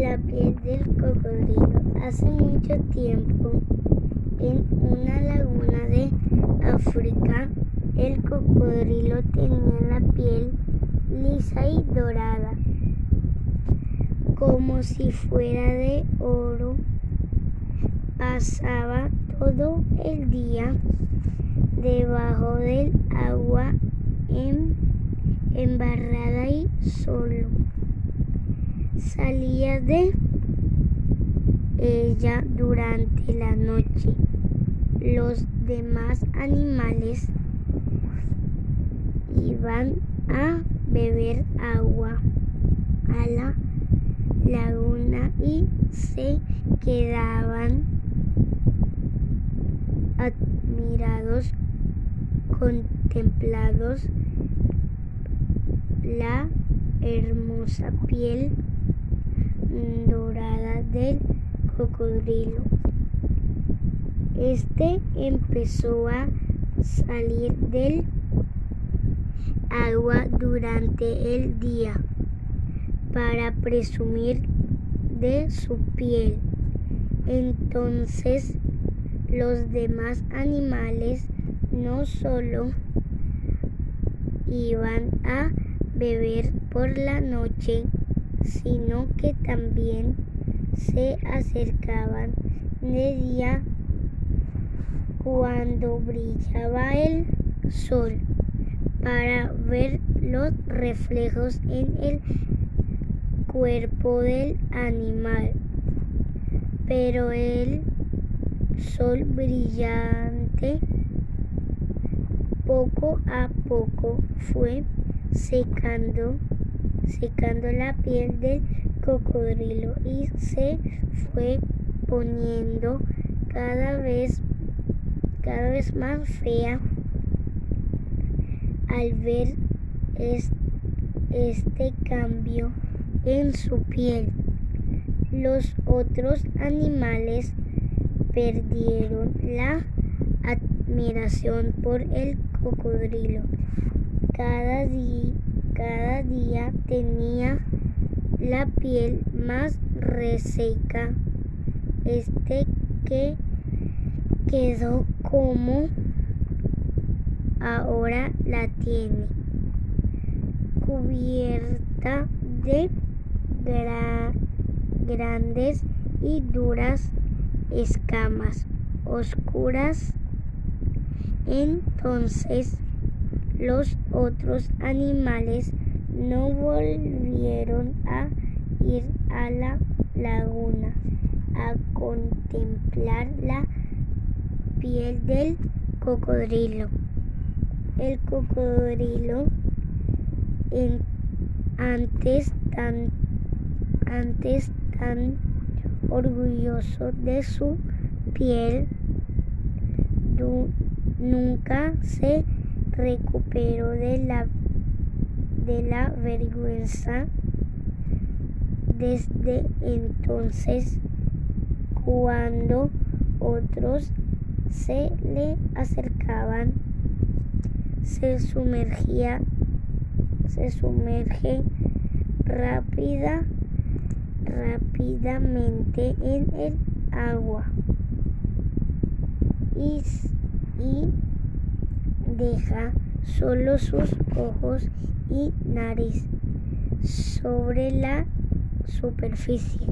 La piel del cocodrilo. Hace mucho tiempo, en una laguna de África, el cocodrilo tenía la piel lisa y dorada, como si fuera de oro. Pasaba todo el día debajo del agua embarrada y solo. Salía de ella durante la noche. Los demás animales iban a beber agua a la laguna y se quedaban admirados, contemplados la hermosa piel dorada del cocodrilo. Este empezó a salir del agua durante el día para presumir de su piel. Entonces los demás animales no solo iban a beber por la noche, sino que también se acercaban de día cuando brillaba el sol para ver los reflejos en el cuerpo del animal. Pero el sol brillante poco a poco fue secando secando la piel del cocodrilo y se fue poniendo cada vez cada vez más fea al ver este cambio en su piel. Los otros animales perdieron la admiración por el cocodrilo. Cada día, cada día tenía la piel más reseca. Este que quedó como ahora la tiene, cubierta de grandes y duras escamas oscuras. Entonces los otros animales no volvieron a ir a la laguna a contemplar la piel del cocodrilo. El cocodrilo antes tan antes tan orgulloso de su piel nunca se recuperó de la de la vergüenza desde entonces cuando otros se le acercaban se sumergía se sumerge rápida rápidamente en el agua. Y, y deja solo sus ojos y nariz sobre la superficie.